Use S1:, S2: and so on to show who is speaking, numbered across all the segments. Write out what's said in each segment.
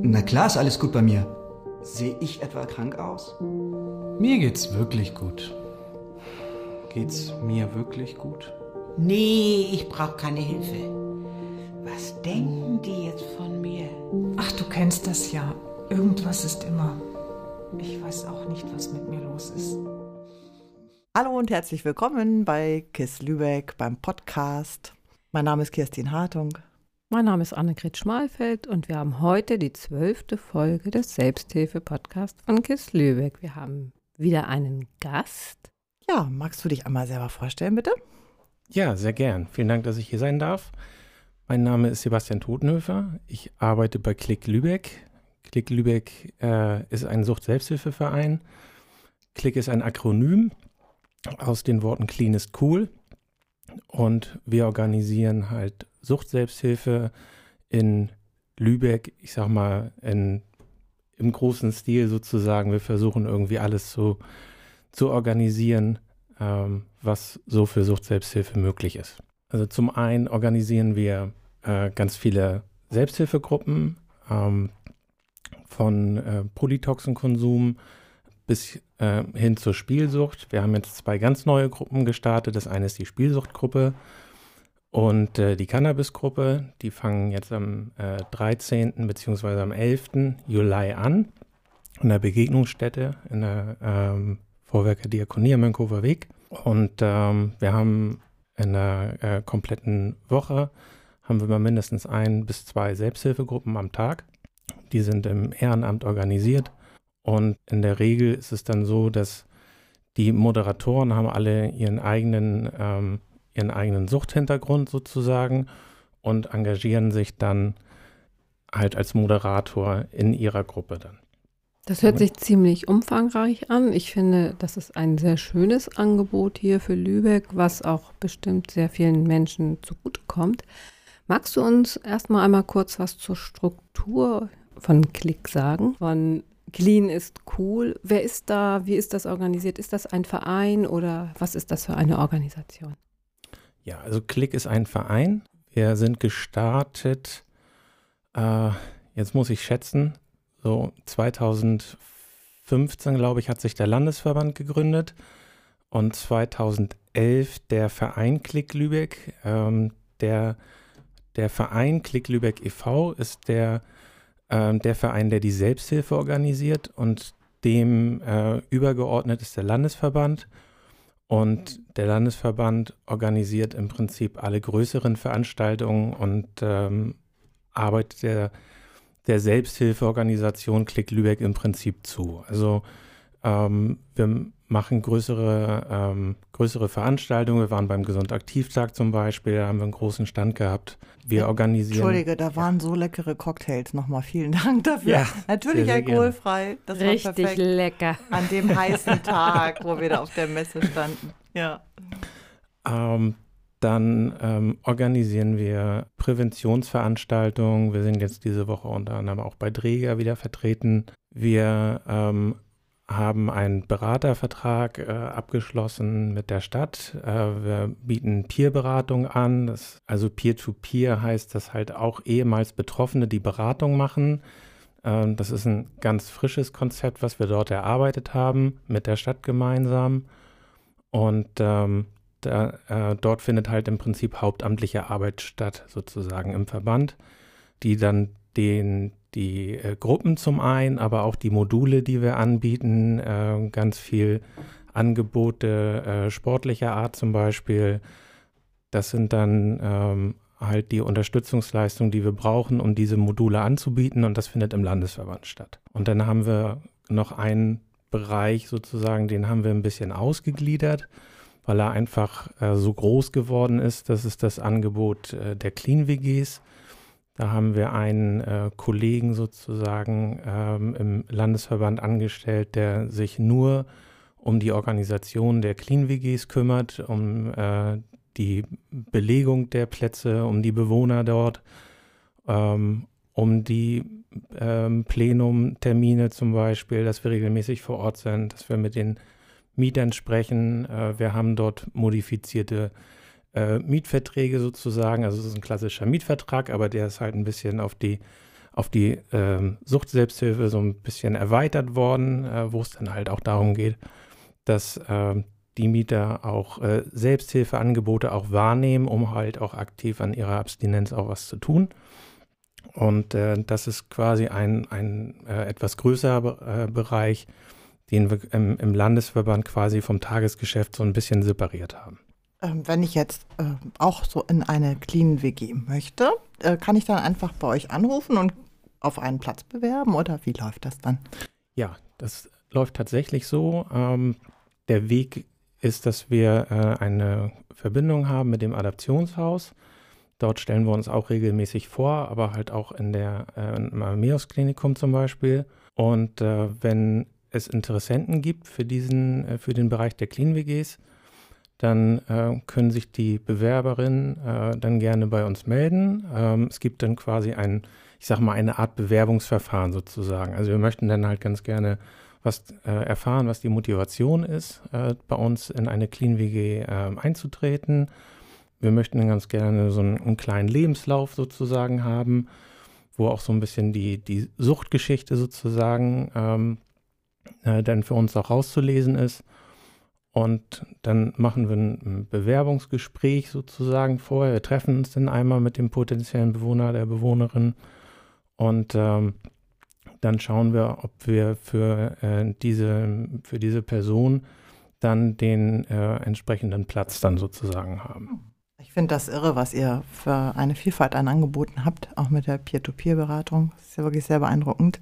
S1: Na klar ist alles gut bei mir. Sehe ich etwa krank aus?
S2: Mir geht's wirklich gut. Geht's mir wirklich gut?
S3: Nee, ich brauche keine Hilfe. Was denken die jetzt von mir?
S4: Ach, du kennst das ja. Irgendwas ist immer. Ich weiß auch nicht, was mit mir los ist.
S5: Hallo und herzlich willkommen bei KISS Lübeck beim Podcast. Mein Name ist Kirstin Hartung.
S6: Mein Name ist Annegret Schmalfeld und wir haben heute die zwölfte Folge des Selbsthilfe-Podcasts von KISS Lübeck. Wir haben wieder einen Gast.
S5: Ja, magst du dich einmal selber vorstellen, bitte?
S2: Ja, sehr gern. Vielen Dank, dass ich hier sein darf. Mein Name ist Sebastian Totenhöfer. Ich arbeite bei Klick Lübeck. Klick Lübeck äh, ist ein Sucht-Selbsthilfeverein. Klick ist ein Akronym aus den Worten Clean ist cool. Und wir organisieren halt Sucht-Selbsthilfe in Lübeck, ich sag mal, in, im großen Stil sozusagen. Wir versuchen irgendwie alles zu, zu organisieren, ähm, was so für Sucht-Selbsthilfe möglich ist. Also zum einen organisieren wir äh, ganz viele Selbsthilfegruppen ähm, von äh, Polytoxenkonsum bis äh, hin zur Spielsucht. Wir haben jetzt zwei ganz neue Gruppen gestartet. Das eine ist die Spielsuchtgruppe und äh, die Cannabisgruppe. Die fangen jetzt am äh, 13. bzw. am 11. Juli an in der Begegnungsstätte in der ähm, Vorwerker Diakonie am Mönchhofer Weg. Und ähm, wir haben in der äh, kompletten Woche haben wir mal mindestens ein bis zwei Selbsthilfegruppen am Tag. Die sind im Ehrenamt organisiert und in der Regel ist es dann so, dass die Moderatoren haben alle ihren eigenen, ähm, ihren eigenen Suchthintergrund sozusagen und engagieren sich dann halt als Moderator in ihrer Gruppe dann.
S6: Das hört sich ziemlich umfangreich an. Ich finde, das ist ein sehr schönes Angebot hier für Lübeck, was auch bestimmt sehr vielen Menschen zugutekommt. Magst du uns erstmal einmal kurz was zur Struktur von Klick sagen? Von Clean ist cool. Wer ist da? Wie ist das organisiert? Ist das ein Verein oder was ist das für eine Organisation?
S2: Ja, also Klick ist ein Verein. Wir sind gestartet, äh, jetzt muss ich schätzen, so 2015, glaube ich, hat sich der Landesverband gegründet und 2011 der Verein Klick Lübeck. Ähm, der, der Verein Klick Lübeck e.V. ist der ähm, der Verein, der die Selbsthilfe organisiert und dem äh, übergeordnet ist der Landesverband. Und der Landesverband organisiert im Prinzip alle größeren Veranstaltungen und ähm, arbeitet der, der Selbsthilfeorganisation Klick Lübeck im Prinzip zu. Also ähm, wir machen größere, ähm, größere Veranstaltungen. Wir waren beim Gesundaktivtag zum Beispiel, da haben wir einen großen Stand gehabt. Wir organisieren.
S5: Entschuldige, da waren so leckere Cocktails. Nochmal vielen Dank dafür. Ja, Natürlich sehr, sehr alkoholfrei.
S6: Das Richtig war perfekt. lecker.
S5: An dem heißen Tag, wo wir da auf der Messe standen. Ja.
S2: Ähm, dann ähm, organisieren wir Präventionsveranstaltungen. Wir sind jetzt diese Woche unter anderem auch bei Dräger wieder vertreten. Wir ähm, haben einen Beratervertrag äh, abgeschlossen mit der Stadt. Äh, wir bieten Peerberatung an. Das, also Peer-to-Peer -Peer heißt, dass halt auch ehemals Betroffene die Beratung machen. Ähm, das ist ein ganz frisches Konzept, was wir dort erarbeitet haben mit der Stadt gemeinsam. Und ähm, da, äh, dort findet halt im Prinzip hauptamtliche Arbeit statt, sozusagen im Verband, die dann den, die äh, Gruppen zum einen, aber auch die Module, die wir anbieten, äh, ganz viel Angebote äh, sportlicher Art zum Beispiel. Das sind dann ähm, halt die Unterstützungsleistungen, die wir brauchen, um diese Module anzubieten und das findet im Landesverband statt. Und dann haben wir noch einen Bereich sozusagen, den haben wir ein bisschen ausgegliedert, weil er einfach äh, so groß geworden ist. Das ist das Angebot äh, der Clean WGs. Da haben wir einen äh, Kollegen sozusagen ähm, im Landesverband angestellt, der sich nur um die Organisation der Clean WGs kümmert, um äh, die Belegung der Plätze, um die Bewohner dort, ähm, um die ähm, Plenumtermine zum Beispiel, dass wir regelmäßig vor Ort sind, dass wir mit den Mietern sprechen. Äh, wir haben dort modifizierte äh, Mietverträge sozusagen. Also es ist ein klassischer Mietvertrag, aber der ist halt ein bisschen auf die, auf die ähm, Sucht-Selbsthilfe so ein bisschen erweitert worden, äh, wo es dann halt auch darum geht, dass äh, die Mieter auch äh, Selbsthilfeangebote auch wahrnehmen, um halt auch aktiv an ihrer Abstinenz auch was zu tun. Und äh, das ist quasi ein, ein äh, etwas größerer äh, Bereich, den wir im, im, Landesverband quasi vom Tagesgeschäft so ein bisschen separiert haben.
S5: Ähm, wenn ich jetzt äh, auch so in eine Clean WG möchte, äh, kann ich dann einfach bei euch anrufen und auf einen Platz bewerben oder wie läuft das dann?
S2: Ja, das läuft tatsächlich so. Ähm, der Weg ist, dass wir äh, eine Verbindung haben mit dem Adaptionshaus. Dort stellen wir uns auch regelmäßig vor, aber halt auch in der äh, im Armeos-Klinikum zum Beispiel. Und äh, wenn es Interessenten gibt für diesen, äh, für den Bereich der Clean WGs, dann äh, können sich die Bewerberinnen äh, dann gerne bei uns melden. Ähm, es gibt dann quasi ein, ich sag mal, eine Art Bewerbungsverfahren sozusagen. Also wir möchten dann halt ganz gerne was äh, erfahren, was die Motivation ist, äh, bei uns in eine Clean WG äh, einzutreten. Wir möchten ganz gerne so einen, einen, kleinen Lebenslauf sozusagen haben, wo auch so ein bisschen die, die Suchtgeschichte sozusagen ähm, äh, dann für uns auch rauszulesen ist. Und dann machen wir ein Bewerbungsgespräch sozusagen vorher. Wir treffen uns dann einmal mit dem potenziellen Bewohner, der Bewohnerin. Und ähm, dann schauen wir, ob wir für, äh, diese, für diese Person dann den äh, entsprechenden Platz dann sozusagen haben.
S5: Ich finde das irre, was ihr für eine Vielfalt an Angeboten habt, auch mit der Peer-to-Peer-Beratung. Das ist ja wirklich sehr beeindruckend.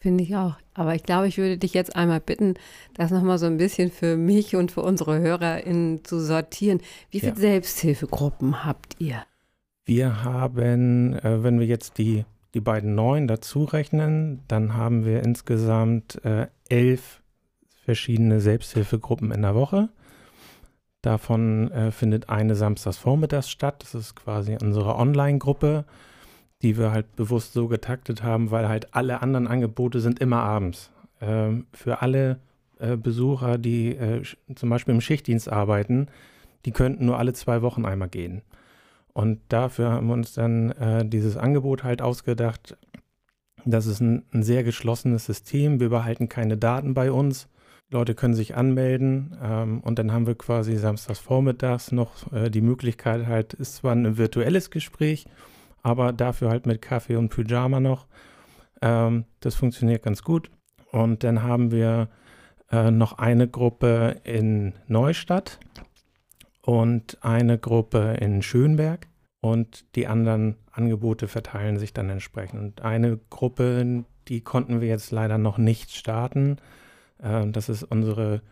S6: Finde ich auch. Aber ich glaube, ich würde dich jetzt einmal bitten, das nochmal so ein bisschen für mich und für unsere HörerInnen zu sortieren. Wie viele ja. Selbsthilfegruppen habt ihr?
S2: Wir haben, äh, wenn wir jetzt die die beiden neuen dazu rechnen, dann haben wir insgesamt äh, elf verschiedene Selbsthilfegruppen in der Woche. Davon äh, findet eine samstags vormittags statt. Das ist quasi unsere Online-Gruppe, die wir halt bewusst so getaktet haben, weil halt alle anderen Angebote sind immer abends. Ähm, für alle äh, Besucher, die äh, zum Beispiel im Schichtdienst arbeiten, die könnten nur alle zwei Wochen einmal gehen. Und dafür haben wir uns dann äh, dieses Angebot halt ausgedacht. Das ist ein, ein, sehr geschlossenes System. Wir behalten keine Daten bei uns. Leute können sich anmelden ähm, und dann haben wir quasi samstags vormittags noch äh, die Möglichkeit halt, ist zwar ein virtuelles Gespräch, aber dafür halt mit Kaffee und Pyjama noch. Ähm, das funktioniert ganz gut. Und dann haben wir äh, noch eine Gruppe in Neustadt und eine Gruppe in Schönberg und die anderen Angebote verteilen sich dann entsprechend. Eine Gruppe, die konnten wir jetzt leider noch nicht starten. Äh, das ist unsere,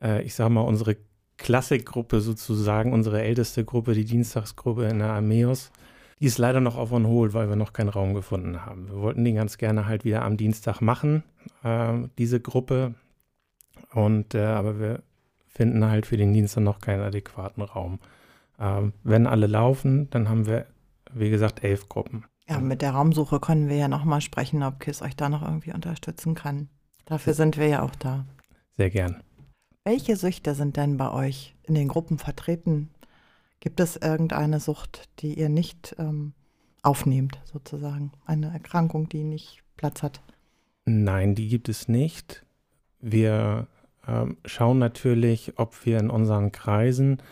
S2: äh, ich sag mal, unsere Klassikgruppe sozusagen, unsere älteste Gruppe, die Dienstagsgruppe in der Armeos. Die ist leider noch auf on hold, weil wir noch keinen Raum gefunden haben. Wir wollten die ganz gerne halt wieder am Dienstag machen, äh, diese Gruppe. Und äh, aber wir finden halt für den Dienstag noch keinen adäquaten Raum. Ähm, wenn alle laufen, dann haben wir, wie gesagt, elf Gruppen.
S5: Ja, mit der Raumsuche können wir ja nochmal sprechen, ob KISS euch da noch irgendwie unterstützen kann. Dafür sind wir ja auch da.
S2: Sehr gern.
S5: Welche Süchte sind denn bei euch in den Gruppen vertreten? Gibt es irgendeine Sucht, die ihr nicht ähm, aufnehmt, sozusagen? Eine Erkrankung, die nicht Platz hat?
S2: Nein, die gibt es nicht. Wir ähm, schauen natürlich, ob wir in unseren Kreisen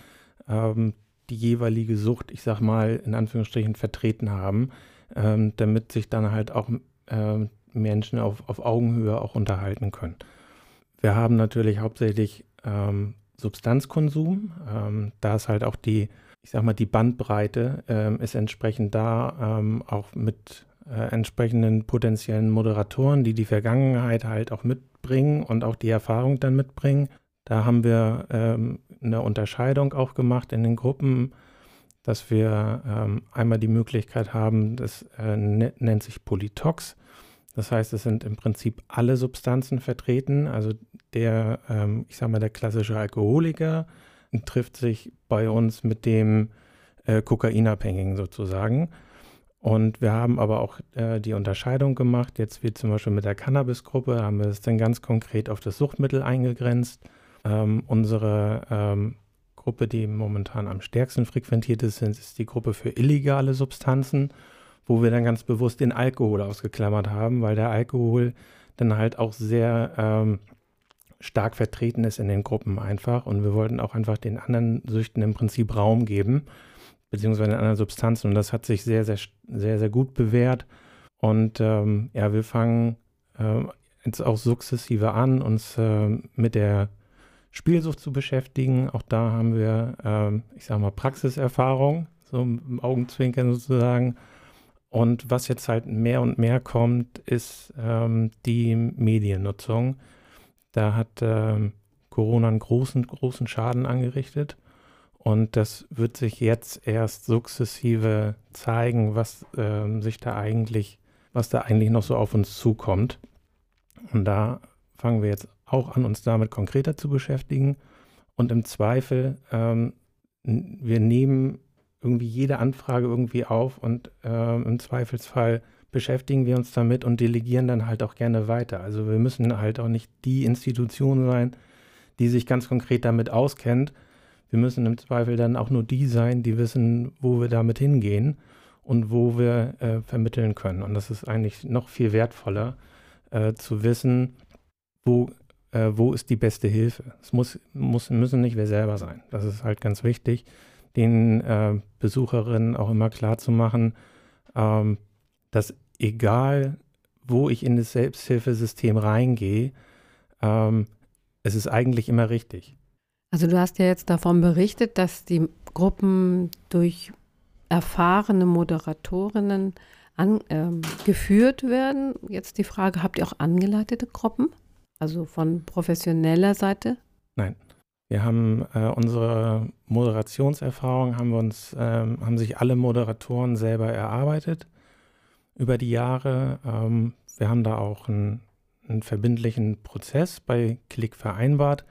S2: ähm, die jeweilige Sucht, ich sag mal, in Anführungsstrichen vertreten haben, ähm, damit sich dann halt auch ähm, Menschen auf, auf Augenhöhe auch unterhalten können. Wir haben natürlich hauptsächlich ähm, Substanzkonsum. Ähm, da ist halt auch die, ich sag mal, die Bandbreite ähm, ist entsprechend da, ähm, auch mit äh, entsprechenden potenziellen Moderatoren, die die Vergangenheit halt auch mitbringen und auch die Erfahrung dann mitbringen. Da haben wir ähm, eine Unterscheidung auch gemacht in den Gruppen, dass wir ähm, einmal die Möglichkeit haben, das äh, ne, nennt sich Polytox. Das heißt, es sind im Prinzip alle Substanzen vertreten. Also der, ähm, ich sage mal, der klassische Alkoholiker trifft sich bei uns mit dem äh, Kokainabhängigen sozusagen. Und wir haben aber auch äh, die Unterscheidung gemacht, jetzt wie zum Beispiel mit der Cannabis-Gruppe, haben wir es dann ganz konkret auf das Suchtmittel eingegrenzt. Ähm, unsere ähm, Gruppe, die momentan am stärksten frequentiert ist, ist die Gruppe für illegale Substanzen, wo wir dann ganz bewusst den Alkohol ausgeklammert haben, weil der Alkohol dann halt auch sehr ähm, stark vertreten ist in den Gruppen einfach. Und wir wollten auch einfach den anderen Süchten im Prinzip Raum geben, beziehungsweise den anderen Substanzen. Und das hat sich sehr, sehr, sehr, sehr gut bewährt. Und ähm, ja, wir fangen äh, jetzt auch sukzessive an, uns äh, mit der Spielsucht zu beschäftigen. Auch da haben wir, äh, ich sage mal, Praxiserfahrung, so im Augenzwinkern sozusagen. Und was jetzt halt mehr und mehr kommt, ist ähm, die Mediennutzung. Da hat ähm, Corona einen großen, großen Schaden angerichtet. Und das wird sich jetzt erst sukzessive zeigen, was ähm, sich da eigentlich, was da eigentlich noch so auf uns zukommt. Und da fangen wir jetzt auch an, uns damit konkreter zu beschäftigen. Und im Zweifel, ähm, wir nehmen irgendwie jede Anfrage irgendwie auf und ähm, im Zweifelsfall beschäftigen wir uns damit und delegieren dann halt auch gerne weiter. Also wir müssen halt auch nicht die Institution sein, die sich ganz konkret damit auskennt. Wir müssen im Zweifel dann auch nur die sein, die wissen, wo wir damit hingehen und wo wir äh, vermitteln können. Und das ist eigentlich noch viel wertvoller, äh, zu wissen, wo, äh, wo ist die beste Hilfe. Es muss, muss, müssen nicht wir selber sein. Das ist halt ganz wichtig, den äh, Besucherinnen auch immer klar zu machen, ähm, dass egal wo ich in das Selbsthilfesystem reingehe, ähm, es ist eigentlich immer richtig.
S6: Also du hast ja jetzt davon berichtet, dass die Gruppen durch erfahrene Moderatorinnen an, ähm, geführt werden. Jetzt die Frage, habt ihr auch angeleitete Gruppen? Also von professioneller Seite?
S2: Nein. Wir haben äh, unsere Moderationserfahrung, haben wir uns, ähm, haben sich alle Moderatoren selber erarbeitet über die Jahre. Ähm, wir haben da auch einen, einen, verbindlichen Prozess bei Klick vereinbart.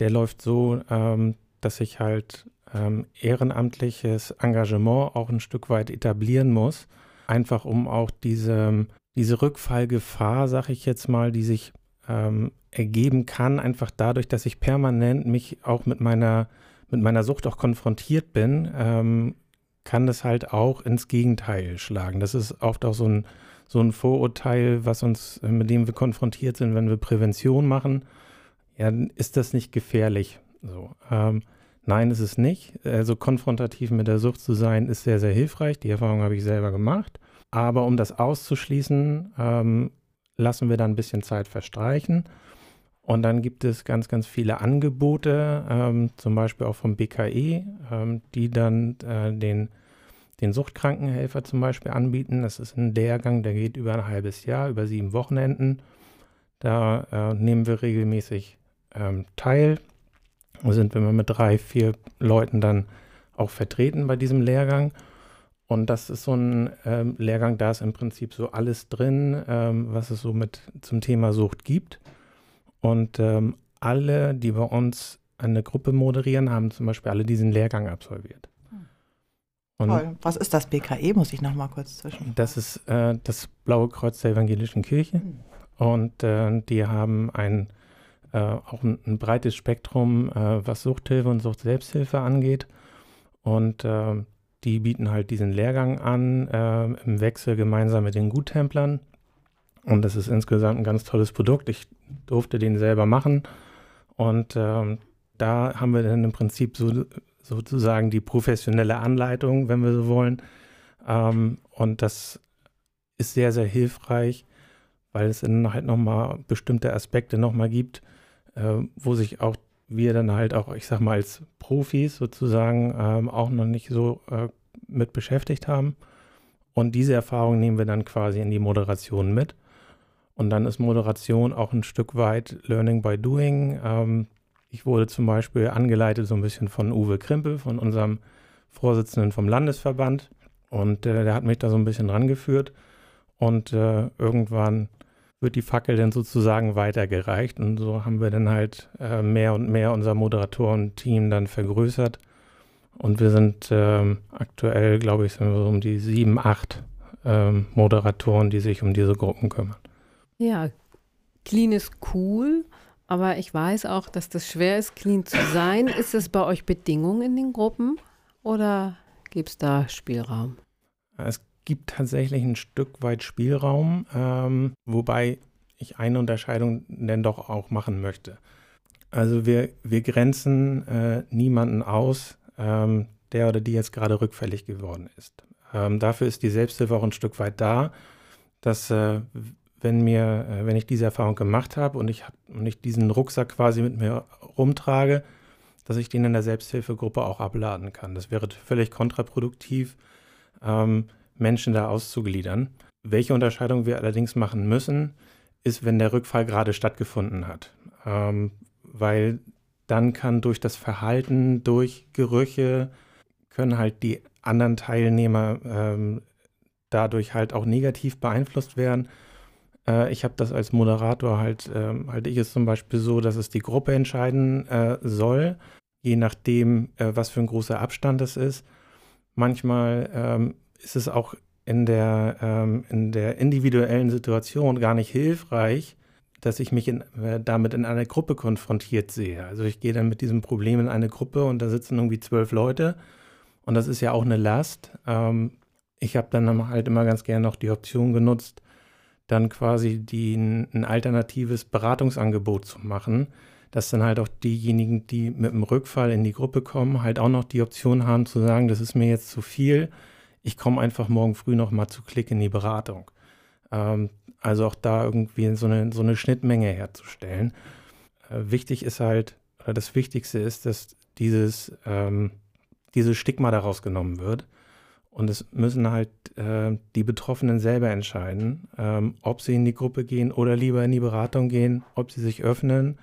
S2: Der läuft so, ähm, dass ich halt ähm, ehrenamtliches Engagement auch ein Stück weit etablieren muss, einfach um auch diese, diese Rückfallgefahr, sag ich jetzt mal, die sich ähm, ergeben kann, einfach dadurch, dass ich permanent mich auch mit meiner, mit meiner Sucht auch konfrontiert bin, ähm, kann das halt auch ins Gegenteil schlagen. Das ist oft auch so ein, so ein Vorurteil, was uns, mit dem wir konfrontiert sind, wenn wir Prävention machen. Ja, ist das nicht gefährlich? So, ähm, nein, ist es nicht. Also konfrontativ mit der Sucht zu sein, ist sehr, sehr hilfreich. Die Erfahrung habe ich selber gemacht. Aber um das auszuschließen, ähm, lassen wir dann ein bisschen Zeit verstreichen. Und dann gibt es ganz, ganz viele Angebote, ähm, zum Beispiel auch vom BKE, ähm, die dann äh, den, den Suchtkrankenhelfer zum Beispiel anbieten. Das ist ein Lehrgang, der geht über ein halbes Jahr, über sieben Wochenenden. Da äh, nehmen wir regelmäßig ähm, teil. Da sind wir mit drei, vier Leuten dann auch vertreten bei diesem Lehrgang. Und das ist so ein ähm, Lehrgang, da ist im Prinzip so alles drin, ähm, was es so mit zum Thema Sucht gibt. Und ähm, alle, die bei uns eine Gruppe moderieren, haben zum Beispiel alle diesen Lehrgang absolviert.
S5: Und Toll. Was ist das BKE? Muss ich noch mal kurz zwischen.
S2: Das ist äh, das Blaue Kreuz der Evangelischen Kirche. Mhm. Und äh, die haben ein, äh, auch ein, ein, breites Spektrum, äh, was Suchthilfe und Suchtselbsthilfe angeht. Und äh, die bieten halt diesen Lehrgang an, äh, im Wechsel gemeinsam mit den Guttemplern. Und das ist insgesamt ein ganz tolles Produkt. Ich durfte den selber machen. Und ähm, da haben wir dann im Prinzip so, sozusagen die professionelle Anleitung, wenn wir so wollen. Ähm, und das ist sehr, sehr hilfreich, weil es dann halt nochmal bestimmte Aspekte nochmal gibt, äh, wo sich auch wir dann halt auch, ich sag mal, als Profis sozusagen ähm, auch noch nicht so äh, mit beschäftigt haben. Und diese Erfahrung nehmen wir dann quasi in die Moderation mit. Und dann ist Moderation auch ein Stück weit Learning by Doing. Ähm, ich wurde zum Beispiel angeleitet so ein bisschen von Uwe Krimpel, von unserem Vorsitzenden vom Landesverband. Und äh, der hat mich da so ein bisschen rangeführt. Und äh, irgendwann wird die Fackel dann sozusagen weitergereicht. Und so haben wir dann halt äh, mehr und mehr unser Moderatorenteam dann vergrößert. Und wir sind ähm, aktuell, glaube ich, sind wir so um die sieben, acht ähm, Moderatoren, die sich um diese Gruppen kümmern.
S6: Ja, clean ist cool, aber ich weiß auch, dass das schwer ist, clean zu sein. Ist es bei euch Bedingung in den Gruppen oder gibt es da Spielraum?
S2: Es gibt tatsächlich ein Stück weit Spielraum, ähm, wobei ich eine Unterscheidung denn doch auch machen möchte. Also wir, wir grenzen äh, niemanden aus, ähm, der oder die jetzt gerade rückfällig geworden ist. Ähm, dafür ist die Selbsthilfe auch ein Stück weit da, dass äh, wenn mir, äh, wenn ich diese Erfahrung gemacht habe und ich, hab, und ich diesen Rucksack quasi mit mir rumtrage, dass ich den in der Selbsthilfegruppe auch abladen kann. Das wäre völlig kontraproduktiv, ähm, Menschen da auszugliedern. Welche Unterscheidung wir allerdings machen müssen, ist, wenn der Rückfall gerade stattgefunden hat. Ähm, weil dann kann durch das Verhalten, durch Gerüche, können halt die anderen Teilnehmer ähm, dadurch halt auch negativ beeinflusst werden. Äh, ich habe das als Moderator halt, ähm, halte ich es zum Beispiel so, dass es die Gruppe entscheiden äh, soll, je nachdem, äh, was für ein großer Abstand es ist. Manchmal ähm, ist es auch in der, ähm, in der individuellen Situation gar nicht hilfreich, dass ich mich in, äh, damit in einer Gruppe konfrontiert sehe. Also ich gehe dann mit diesem Problem in eine Gruppe und da sitzen irgendwie zwölf Leute und das ist ja auch eine Last. Ähm, ich habe dann halt immer ganz gerne noch die Option genutzt, dann quasi die, ein alternatives Beratungsangebot zu machen, dass dann halt auch diejenigen, die mit dem Rückfall in die Gruppe kommen, halt auch noch die Option haben zu sagen, das ist mir jetzt zu viel, ich komme einfach morgen früh noch mal zu Klick in die Beratung. Ähm, also auch da irgendwie so eine, so eine Schnittmenge herzustellen. Äh, wichtig ist halt, oder das Wichtigste ist, dass dieses, ähm, dieses Stigma daraus genommen wird. Und es müssen halt äh, die Betroffenen selber entscheiden, ähm, ob sie in die Gruppe gehen oder lieber in die Beratung gehen, ob sie sich öffnen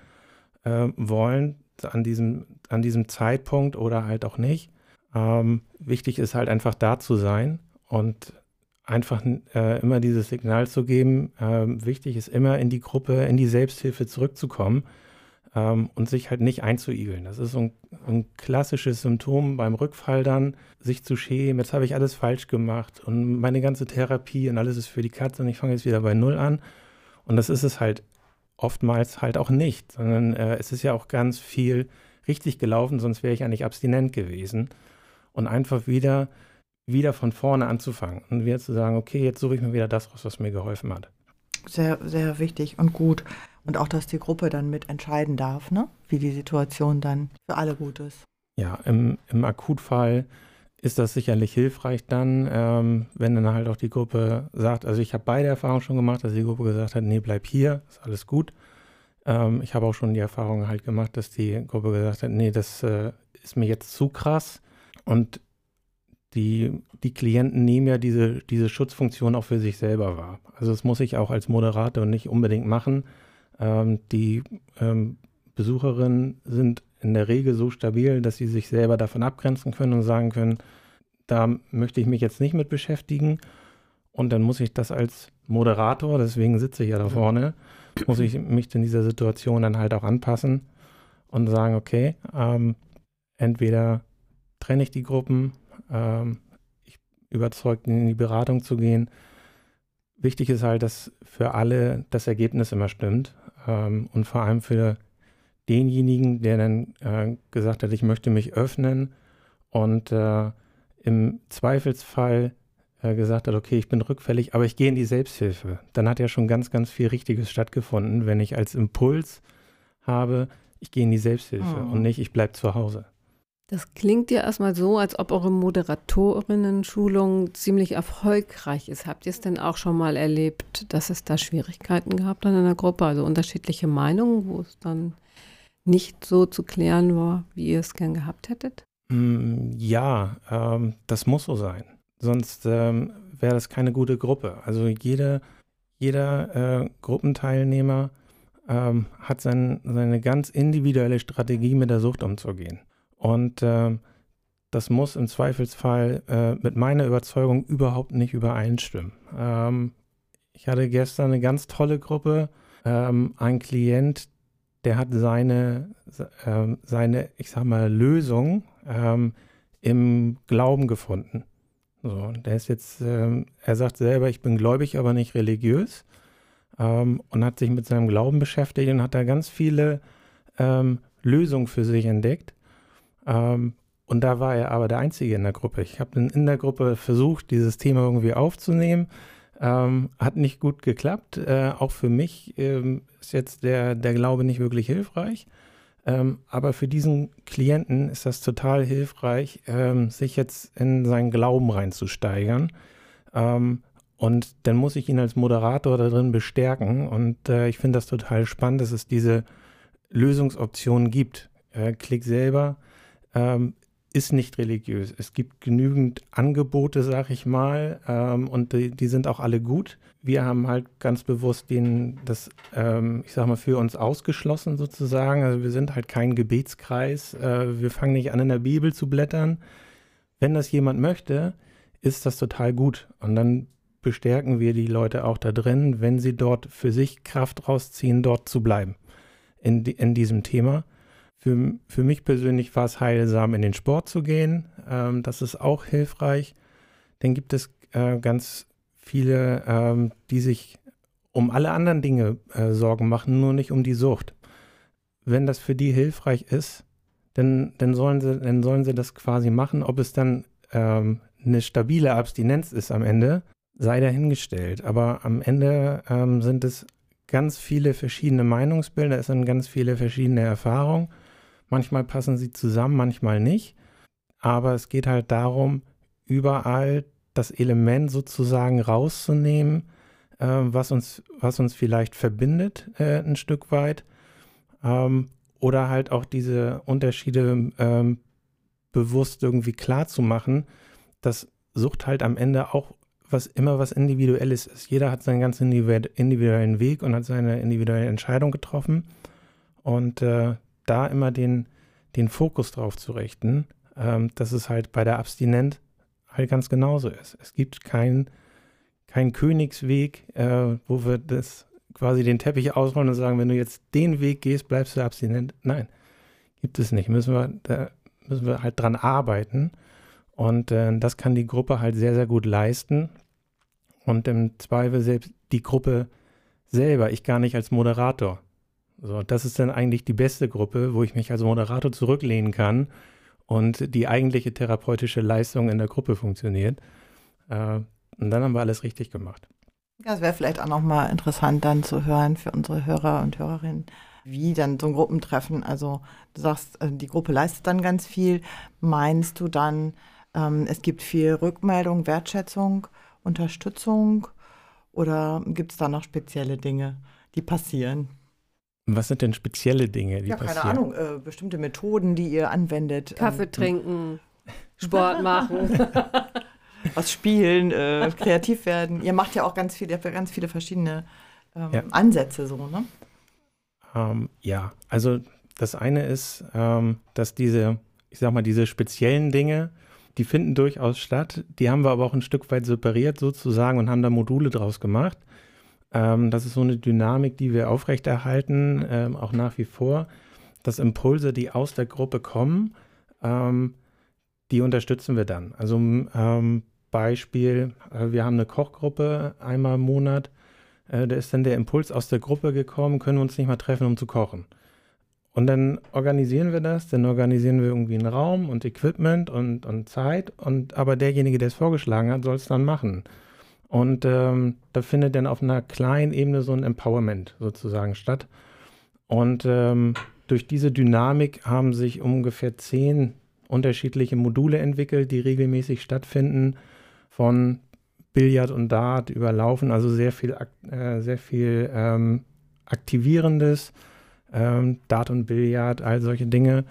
S2: äh, wollen an diesem, an diesem Zeitpunkt oder halt auch nicht. Ähm, wichtig ist halt einfach da zu sein und einfach äh, immer dieses Signal zu geben. Ähm, wichtig ist immer in die Gruppe, in die Selbsthilfe zurückzukommen ähm, und sich halt nicht einzuigeln. Das ist so ein, ein, klassisches Symptom beim Rückfall dann, sich zu schämen, jetzt habe ich alles falsch gemacht und meine ganze Therapie und alles ist für die Katze und ich fange jetzt wieder bei Null an. Und das ist es halt oftmals halt auch nicht, sondern äh, es ist ja auch ganz viel richtig gelaufen, sonst wäre ich ja nicht abstinent gewesen. Und einfach wieder, wieder von vorne anzufangen und wieder zu sagen, okay, jetzt suche ich mir wieder das raus, was mir geholfen hat.
S5: Sehr, sehr wichtig und gut. Und auch, dass die Gruppe dann mit entscheiden darf, ne? wie die Situation dann für alle gut ist.
S2: Ja, im, im Akutfall ist das sicherlich hilfreich dann, ähm, wenn dann halt auch die Gruppe sagt, also ich habe beide Erfahrungen schon gemacht, dass die Gruppe gesagt hat, nee, bleib hier, ist alles gut. Ähm, ich habe auch schon die Erfahrung halt gemacht, dass die Gruppe gesagt hat, nee, das äh, ist mir jetzt zu krass. Und die, die Klienten nehmen ja diese, diese Schutzfunktion auch für sich selber wahr. Also das muss ich auch als Moderator nicht unbedingt machen. Ähm, die ähm, Besucherinnen sind in der Regel so stabil, dass sie sich selber davon abgrenzen können und sagen können, da möchte ich mich jetzt nicht mit beschäftigen. Und dann muss ich das als Moderator, deswegen sitze ich ja da vorne, muss ich mich in dieser Situation dann halt auch anpassen und sagen, okay, ähm, entweder trenne ich die Gruppen, ähm, ich überzeugt in die Beratung zu gehen. Wichtig ist halt, dass für alle das Ergebnis immer stimmt ähm, und vor allem für denjenigen, der dann äh, gesagt hat, ich möchte mich öffnen und äh, im Zweifelsfall äh, gesagt hat, okay, ich bin rückfällig, aber ich gehe in die Selbsthilfe. Dann hat ja schon ganz, ganz viel Richtiges stattgefunden, wenn ich als Impuls habe, ich gehe in die Selbsthilfe oh. und nicht, ich bleibe zu Hause.
S6: Das klingt ja erstmal so, als ob eure Moderatorinnen-Schulung ziemlich erfolgreich ist. Habt ihr es denn auch schon mal erlebt, dass es da Schwierigkeiten gab dann in der Gruppe, also unterschiedliche Meinungen, wo es dann nicht so zu klären war, wie ihr es gern gehabt hättet?
S2: Mm, ja, ähm, das muss so sein. Sonst ähm, wäre das keine gute Gruppe. Also jede, jeder äh, Gruppenteilnehmer ähm, hat sein, seine ganz individuelle Strategie, mit der Sucht umzugehen. Und äh, das muss im Zweifelsfall äh, mit meiner Überzeugung überhaupt nicht übereinstimmen. Ähm, ich hatte gestern eine ganz tolle Gruppe. Ähm, ein Klient, der hat seine, äh, seine ich sag mal, Lösung ähm, im Glauben gefunden. So, der ist jetzt, ähm, er sagt selber, ich bin gläubig, aber nicht religiös. Ähm, und hat sich mit seinem Glauben beschäftigt und hat da ganz viele ähm, Lösungen für sich entdeckt. Ähm, und da war er aber der Einzige in der Gruppe. Ich habe in der Gruppe versucht, dieses Thema irgendwie aufzunehmen. Ähm, hat nicht gut geklappt. Äh, auch für mich ähm, ist jetzt der, der Glaube nicht wirklich hilfreich. Ähm, aber für diesen Klienten ist das total hilfreich, ähm, sich jetzt in seinen Glauben reinzusteigern. Ähm, und dann muss ich ihn als Moderator da drin bestärken. Und äh, ich finde das total spannend, dass es diese Lösungsoptionen gibt. Äh, Klick selber ähm, ist nicht religiös. Es gibt genügend Angebote, sag ich mal, ähm, und die, die, sind auch alle gut. Wir haben halt ganz bewusst den, das, ähm, ich sag mal, für uns ausgeschlossen sozusagen. Also wir sind halt kein Gebetskreis. Äh, wir fangen nicht an, in der Bibel zu blättern. Wenn das jemand möchte, ist das total gut. Und dann bestärken wir die Leute auch da drin, wenn sie dort für sich Kraft rausziehen, dort zu bleiben in, in diesem Thema. Für, für mich persönlich war es heilsam, in den Sport zu gehen. Ähm, das ist auch hilfreich. Dann gibt es äh, ganz viele, ähm, die sich um alle anderen Dinge äh, Sorgen machen, nur nicht um die Sucht. Wenn das für die hilfreich ist, dann, dann, sollen, sie, dann sollen sie das quasi machen. Ob es dann ähm, eine stabile Abstinenz ist am Ende, sei dahingestellt. Aber am Ende ähm, sind es ganz viele verschiedene Meinungsbilder, es sind ganz viele verschiedene Erfahrungen. Manchmal passen sie zusammen, manchmal nicht. Aber es geht halt darum, überall das Element sozusagen rauszunehmen, äh, was, uns, was uns vielleicht verbindet äh, ein Stück weit. Ähm, oder halt auch diese Unterschiede ähm, bewusst irgendwie klar zu machen, dass Sucht halt am Ende auch was immer was Individuelles ist. Jeder hat seinen ganz individuellen Weg und hat seine individuelle Entscheidung getroffen. Und äh, da immer den, den Fokus drauf zu richten, ähm, dass es halt bei der Abstinent halt ganz genauso ist. Es gibt keinen kein Königsweg, äh, wo wir das quasi den Teppich ausrollen und sagen, wenn du jetzt den Weg gehst, bleibst du abstinent. Nein, gibt es nicht. Müssen wir, da müssen wir halt dran arbeiten. Und äh, das kann die Gruppe halt sehr, sehr gut leisten. Und im Zweifel selbst die Gruppe selber, ich gar nicht als Moderator. So, das ist dann eigentlich die beste Gruppe, wo ich mich als Moderator zurücklehnen kann und die eigentliche therapeutische Leistung in der Gruppe funktioniert. Äh, und dann haben wir alles richtig gemacht.
S5: Ja, es wäre vielleicht auch nochmal interessant dann zu hören für unsere Hörer und Hörerinnen, wie dann so ein Gruppentreffen, also du sagst, äh, die Gruppe leistet dann ganz viel. Meinst du dann, ähm, es gibt viel Rückmeldung, Wertschätzung, Unterstützung oder gibt es da noch spezielle Dinge, die passieren?
S2: Was sind denn spezielle Dinge, die
S5: ja,
S2: passieren?
S5: keine Ahnung, äh, bestimmte Methoden, die ihr anwendet.
S6: Kaffee ähm, trinken, Sport machen.
S5: Was spielen, äh, kreativ werden. Ihr macht ja auch ganz viele, ganz viele verschiedene ähm, ja. Ansätze so, ne?
S2: Ähm, ja, also das eine ist, ähm, dass diese, ich sag mal, diese speziellen Dinge, die finden durchaus statt. Die haben wir aber auch ein Stück weit separiert sozusagen und haben da Module draus gemacht. Ähm, das ist so eine Dynamik, die wir aufrechterhalten, ähm, auch nach wie vor, dass Impulse, die aus der Gruppe kommen, ähm, die unterstützen wir dann. Also ähm, Beispiel, äh, wir haben eine Kochgruppe einmal im Monat, äh, da ist dann der Impuls aus der Gruppe gekommen, können wir uns nicht mal treffen, um zu kochen. Und dann organisieren wir das, dann organisieren wir irgendwie einen Raum und Equipment und, und Zeit, und aber derjenige, der es vorgeschlagen hat, soll es dann machen. Und ähm, da findet dann auf einer kleinen Ebene so ein Empowerment sozusagen statt. Und ähm, durch diese Dynamik haben sich ungefähr zehn unterschiedliche Module entwickelt, die regelmäßig stattfinden, von Billard und Dart überlaufen, also sehr viel, äh, sehr viel ähm, Aktivierendes, ähm, Dart und Billard, all solche Dinge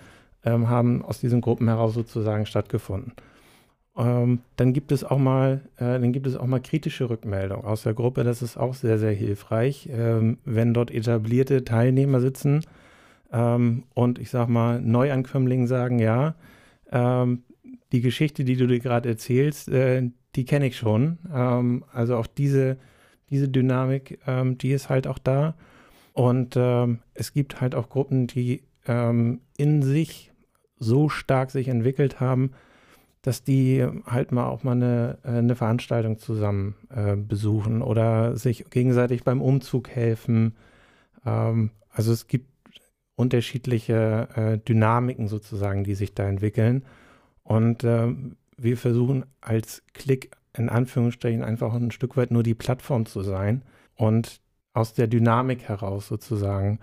S2: ähm, haben aus diesen Gruppen heraus sozusagen stattgefunden. Ähm, dann gibt es auch mal, äh, dann gibt es auch mal kritische Rückmeldungen aus der Gruppe. Das ist auch sehr, sehr hilfreich, ähm, wenn dort etablierte Teilnehmer sitzen ähm, und ich sag mal Neuankömmlingen sagen, ja, ähm, die Geschichte, die du dir gerade erzählst, äh, die kenne ich schon. Ähm, also auch diese, diese Dynamik, ähm, die ist halt auch da. Und es gibt halt auch Gruppen, die in sich so stark sich entwickelt haben, dass die halt mal auch mal eine, äh, eine Veranstaltung zusammen äh, besuchen oder sich gegenseitig beim Umzug helfen. Ähm, also es gibt unterschiedliche äh, Dynamiken sozusagen, die sich da entwickeln. Und äh, wir versuchen als Klick in Anführungsstrichen einfach ein Stück weit nur die Plattform zu sein und aus der Dynamik heraus sozusagen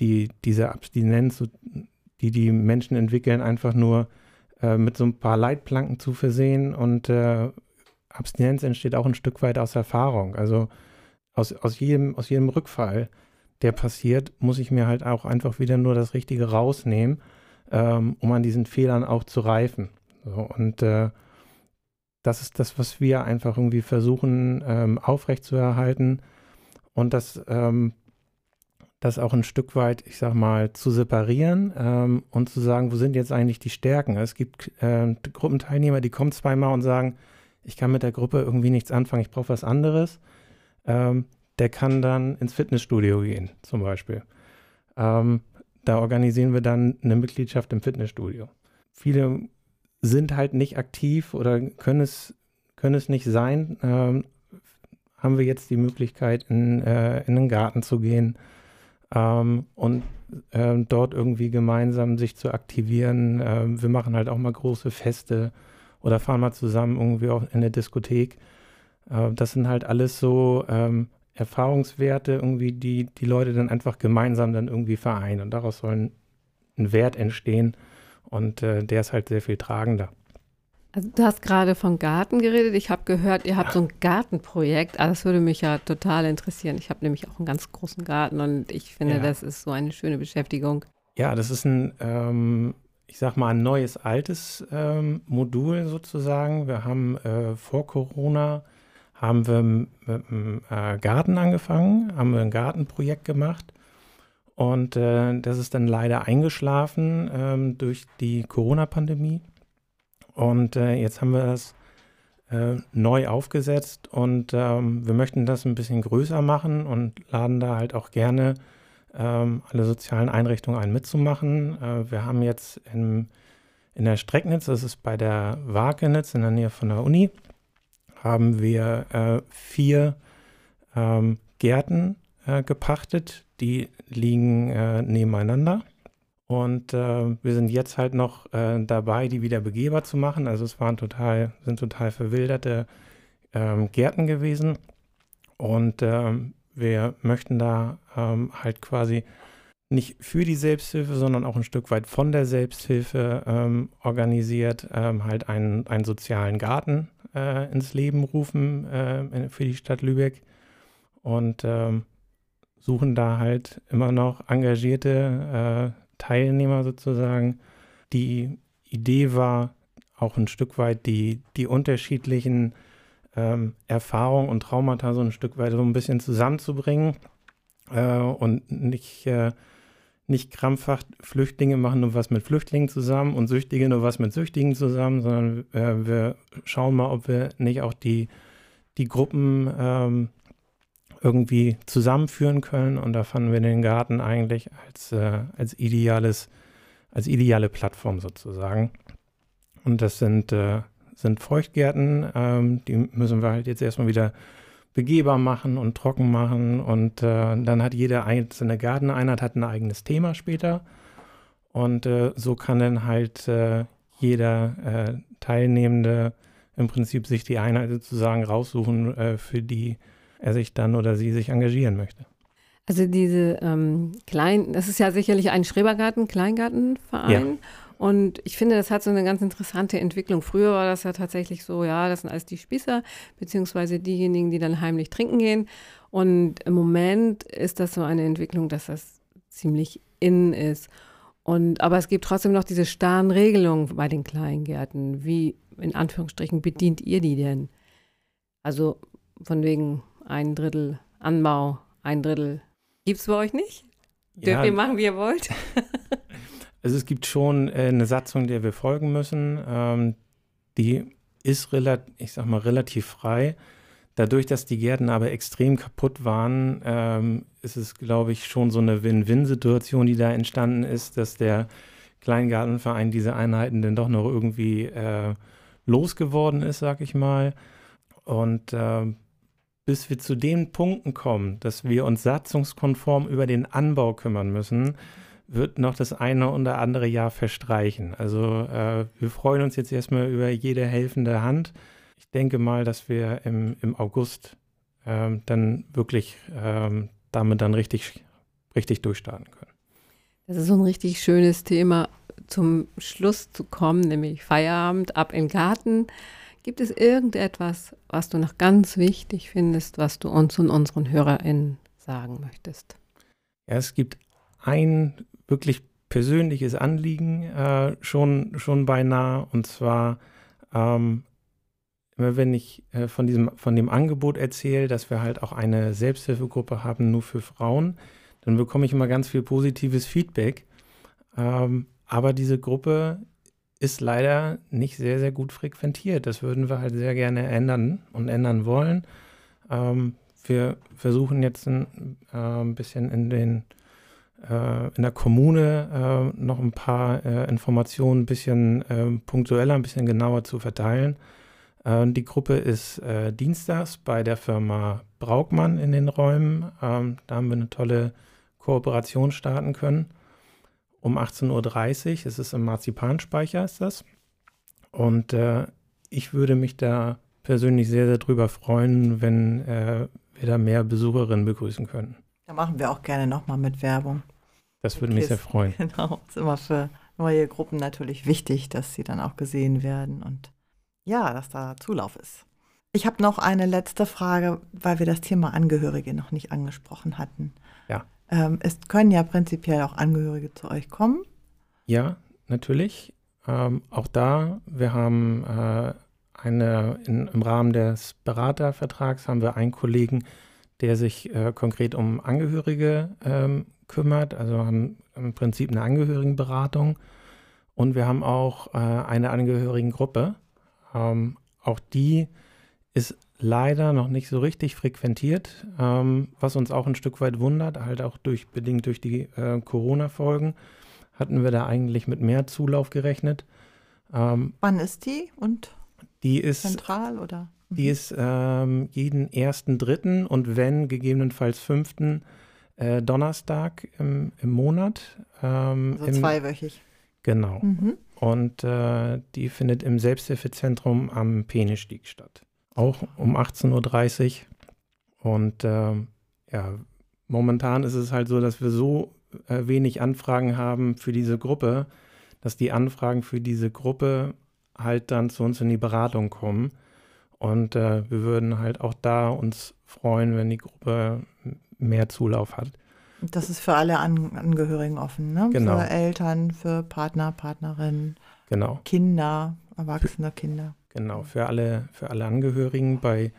S2: die, diese Abstinenz, die die Menschen entwickeln, einfach nur äh, mit so ein paar Leitplanken zu versehen und äh, Abstinenz entsteht auch ein Stück weit aus Erfahrung. Also aus, aus, jedem, aus jedem Rückfall, der passiert, muss ich mir halt auch einfach wieder nur das Richtige rausnehmen, ähm, um an diesen Fehlern auch zu reifen. So, und äh, das ist das, was wir einfach irgendwie versuchen ähm, aufrechtzuerhalten und das, ähm, das auch ein Stück weit, ich sag mal, zu separieren ähm, und zu sagen, wo sind jetzt eigentlich die Stärken? Es gibt äh, Gruppenteilnehmer, die kommen zweimal und sagen, ich kann mit der Gruppe irgendwie nichts anfangen, ich brauche was anderes. Ähm, der kann dann ins Fitnessstudio gehen, zum Beispiel. Ähm, da organisieren wir dann eine Mitgliedschaft im Fitnessstudio. Viele sind halt nicht aktiv oder können es, können es nicht sein. Ähm, haben wir jetzt die Möglichkeit, in, äh, in den Garten zu gehen ähm, und äh, dort irgendwie gemeinsam sich zu aktivieren. Äh, wir machen halt auch mal große Feste oder fahren mal zusammen irgendwie auch in eine Diskothek. Äh, das sind halt alles so ähm, Erfahrungswerte, irgendwie, die die Leute dann einfach gemeinsam dann irgendwie vereinen. Und daraus soll ein, ein Wert entstehen. Und äh, der ist halt sehr viel tragender.
S6: Also du hast gerade von Garten geredet. Ich habe gehört, ihr habt so ein Gartenprojekt. Ah, das würde mich ja total interessieren. Ich habe nämlich auch einen ganz großen Garten und ich finde, ja. das ist so eine schöne Beschäftigung.
S2: Ja, das ist ein, ähm, ich sag mal, ein neues, altes ähm, Modul sozusagen. Wir haben äh, vor Corona haben wir mit einem äh, Garten angefangen, haben wir ein Gartenprojekt gemacht. Und äh, das ist dann leider eingeschlafen ähm, durch die Corona-Pandemie. Und äh, jetzt haben wir das äh, neu aufgesetzt und ähm, wir möchten das ein bisschen größer machen und laden da halt auch gerne ähm, alle sozialen Einrichtungen ein mitzumachen. Äh, wir haben jetzt in, in der Strecknitz, das ist bei der Wakenitz in der Nähe von der Uni, haben wir äh, vier ähm, Gärten äh, gepachtet, die liegen äh, nebeneinander. Und äh, wir sind jetzt halt noch äh, dabei, die wieder begehbar zu machen. Also es waren total, sind total verwilderte ähm, Gärten gewesen. Und ähm, wir möchten da ähm, halt quasi nicht für die Selbsthilfe, sondern auch ein Stück weit von der Selbsthilfe ähm, organisiert, ähm, halt einen, einen sozialen Garten äh, ins Leben rufen äh, für die Stadt Lübeck und ähm, suchen da halt immer noch engagierte äh, Teilnehmer sozusagen. Die Idee war auch ein Stück weit die, die unterschiedlichen ähm, Erfahrungen und Traumata so ein Stück weit so ein bisschen zusammenzubringen äh, und nicht, äh, nicht krampfhaft Flüchtlinge machen nur was mit Flüchtlingen zusammen und Süchtige nur was mit Süchtigen zusammen, sondern äh, wir schauen mal, ob wir nicht auch die, die Gruppen ähm, irgendwie zusammenführen können. Und da fanden wir den Garten eigentlich als, äh, als ideales, als ideale Plattform sozusagen. Und das sind, äh, sind Feuchtgärten, ähm, die müssen wir halt jetzt erstmal wieder begehbar machen und trocken machen. Und äh, dann hat jede einzelne Garteneinheit hat ein eigenes Thema später. Und äh, so kann dann halt äh, jeder äh, Teilnehmende im Prinzip sich die Einheit sozusagen raussuchen, für die er sich dann oder sie sich engagieren möchte.
S6: Also diese ähm, kleinen, das ist ja sicherlich ein Schrebergarten, Kleingartenverein. Ja. Und ich finde, das hat so eine ganz interessante Entwicklung. Früher war das ja tatsächlich so, ja, das sind alles die Spießer, beziehungsweise diejenigen, die dann heimlich trinken gehen. Und im Moment ist das so eine Entwicklung, dass das ziemlich in ist. Und, aber es gibt trotzdem noch diese starren Regelungen bei den Kleingärten. Wie, in Anführungsstrichen, bedient ihr die denn? Also von wegen ein Drittel Anbau, ein Drittel. Gibt es bei euch nicht? Ja. Dürft ihr machen, wie ihr wollt?
S2: also es gibt schon äh, eine Satzung, der wir folgen müssen. Ähm, die ist relativ, ich sag mal, relativ frei. Dadurch, dass die Gärten aber extrem kaputt waren, ähm, ist es, glaube ich, schon so eine Win-Win-Situation, die da entstanden ist, dass der Kleingartenverein diese Einheiten dann doch noch irgendwie äh, losgeworden ist, sag ich mal. Und äh, bis wir zu den Punkten kommen, dass wir uns satzungskonform über den Anbau kümmern müssen, wird noch das eine oder andere Jahr verstreichen. Also äh, wir freuen uns jetzt erstmal über jede helfende Hand. Ich denke mal, dass wir im, im August ähm, dann wirklich ähm, damit dann richtig, richtig durchstarten können.
S6: Das ist so ein richtig schönes Thema, zum Schluss zu kommen, nämlich Feierabend, ab im Garten. Gibt es irgendetwas, was du noch ganz wichtig findest, was du uns und unseren HörerInnen sagen möchtest?
S2: Ja, es gibt ein wirklich persönliches Anliegen äh, schon, schon beinahe, und zwar ähm, immer wenn ich äh, von, diesem, von dem Angebot erzähle, dass wir halt auch eine Selbsthilfegruppe haben, nur für Frauen, dann bekomme ich immer ganz viel positives Feedback. Ähm, aber diese Gruppe ist leider nicht sehr, sehr gut frequentiert. Das würden wir halt sehr gerne ändern und ändern wollen. Ähm, wir versuchen jetzt ein, äh, bisschen in den äh, in der Kommune äh, noch ein paar äh, Informationen ein bisschen äh, punktueller, ein bisschen genauer zu verteilen. Äh, die Gruppe ist dienstags bei der Firma Braukmann in den Räumen. Ähm, da haben wir eine tolle Kooperation starten können um 18.30 Uhr. Es ist im Marzipanspeicher, ist das. Und äh, ich würde mich da persönlich sehr, sehr drüber freuen, wenn äh, wir da mehr Besucherinnen begrüßen können.
S5: Da machen wir auch gerne nochmal mit Werbung.
S2: Das würde mich sehr freuen.
S5: Genau, ist immer für neue Gruppen natürlich wichtig, dass sie dann auch gesehen werden und ja, dass da Zulauf ist. Ich habe noch eine letzte Frage, weil wir das Thema Angehörige noch nicht angesprochen hatten.
S2: Ja.
S5: Ähm, es können ja prinzipiell auch Angehörige zu euch kommen.
S2: Ja, natürlich. Ähm, auch da, wir haben äh, eine, in, im Rahmen des Beratervertrags haben wir einen Kollegen, der sich äh, konkret um Angehörige ähm, kümmert, also haben im Prinzip eine Angehörigenberatung. Und wir haben auch äh, eine Angehörigengruppe. Ähm, auch die ist leider noch nicht so richtig frequentiert, ähm, was uns auch ein Stück weit wundert, halt auch durch, bedingt durch die äh, Corona-Folgen hatten wir da eigentlich mit mehr Zulauf gerechnet.
S5: Ähm, Wann ist die und
S2: die ist
S5: zentral oder?
S2: Die ist ähm, jeden ersten, dritten und wenn gegebenenfalls fünften äh, Donnerstag im, im Monat.
S5: Ähm, also im, zweiwöchig.
S2: Genau. Mhm. Und äh, die findet im Selbsthilfezentrum am Penistieg statt auch um 18.30 Uhr. Und äh, ja, momentan ist es halt so, dass wir so äh, wenig Anfragen haben für diese Gruppe, dass die Anfragen für diese Gruppe halt dann zu uns in die Beratung kommen. Und äh, wir würden halt auch da uns freuen, wenn die Gruppe mehr Zulauf hat.
S5: Das ist für alle An Angehörigen offen, ne?
S2: Genau.
S5: Für Eltern, für Partner, Partnerinnen,
S2: genau.
S5: Kinder, erwachsene Kinder.
S2: Genau, für alle, für alle Angehörigen. Bei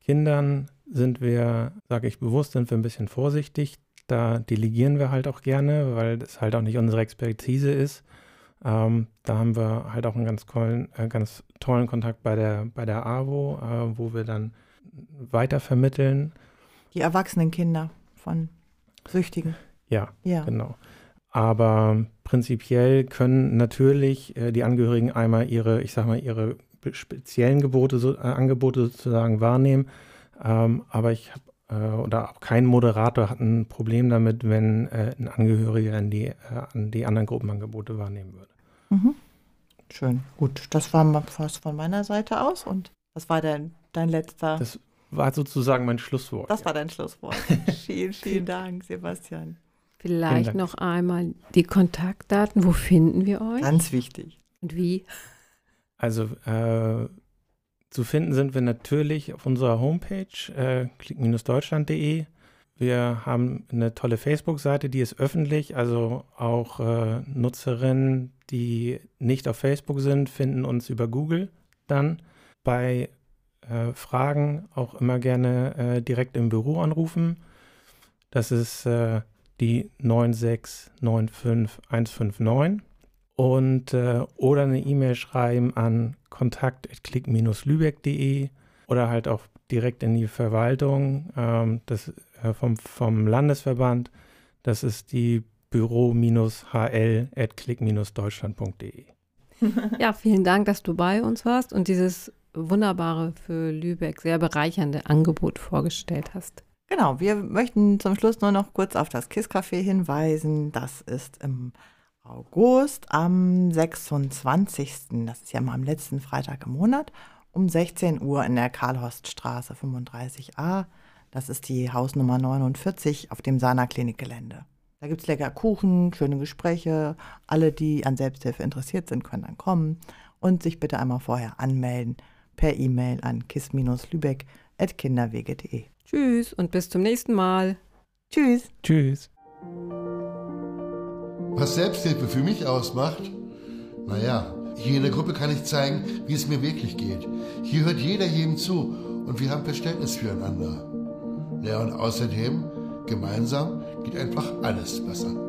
S2: Kindern sind wir, sage ich bewusst, sind wir ein bisschen vorsichtig. Da delegieren wir halt auch gerne, weil das halt auch nicht unsere Expertise ist. Ähm, da haben wir halt auch einen ganz tollen, äh, ganz tollen Kontakt bei der, bei der AWO, äh, wo wir dann weiter vermitteln.
S5: Die erwachsenen Kinder von Süchtigen.
S2: Ja, ja. genau. Aber prinzipiell können natürlich äh, die Angehörigen einmal ihre, ich sag mal, ihre speziellen Gebote, so, äh, Angebote sozusagen wahrnehmen. Ähm, aber ich habe äh, oder auch kein Moderator hat ein Problem damit, wenn äh, ein Angehöriger an die, äh, an die anderen Gruppenangebote wahrnehmen würde.
S5: Mhm. Schön, gut. Das war mal fast von meiner Seite aus. Und was war denn dein letzter?
S2: Das war sozusagen mein Schlusswort.
S5: Das war dein Schlusswort. vielen, vielen Dank, Sebastian.
S6: Vielleicht noch einmal die Kontaktdaten. Wo finden wir euch?
S5: Ganz wichtig.
S6: Und wie?
S2: Also äh, zu finden sind wir natürlich auf unserer Homepage äh, klick-deutschland.de. Wir haben eine tolle Facebook-Seite, die ist öffentlich, also auch äh, Nutzerinnen, die nicht auf Facebook sind, finden uns über Google dann. Bei äh, Fragen auch immer gerne äh, direkt im Büro anrufen. Das ist äh, die 9695159 und äh, oder eine E-Mail schreiben an kontakt.klick-lübeck.de oder halt auch direkt in die Verwaltung ähm, das, äh, vom, vom Landesverband. Das ist die büro-hl.klick-deutschland.de.
S6: Ja, vielen Dank, dass du bei uns warst und dieses wunderbare für Lübeck sehr bereichernde Angebot vorgestellt hast.
S5: Genau, wir möchten zum Schluss nur noch kurz auf das KISS-Café hinweisen. Das ist im August am 26. Das ist ja mal am letzten Freitag im Monat um 16 Uhr in der Karlhorststraße 35a. Das ist die Hausnummer 49 auf dem Sana Klinikgelände. Da gibt es lecker Kuchen, schöne Gespräche. Alle, die an Selbsthilfe interessiert sind, können dann kommen und sich bitte einmal vorher anmelden per E-Mail an kiss-lübeck.kinderwege.de.
S6: Tschüss und bis zum nächsten Mal.
S5: Tschüss.
S2: Tschüss.
S7: Was Selbsthilfe für mich ausmacht? Naja, hier in der Gruppe kann ich zeigen, wie es mir wirklich geht. Hier hört jeder jedem zu und wir haben Verständnis füreinander. Ja, und außerdem, gemeinsam geht einfach alles besser.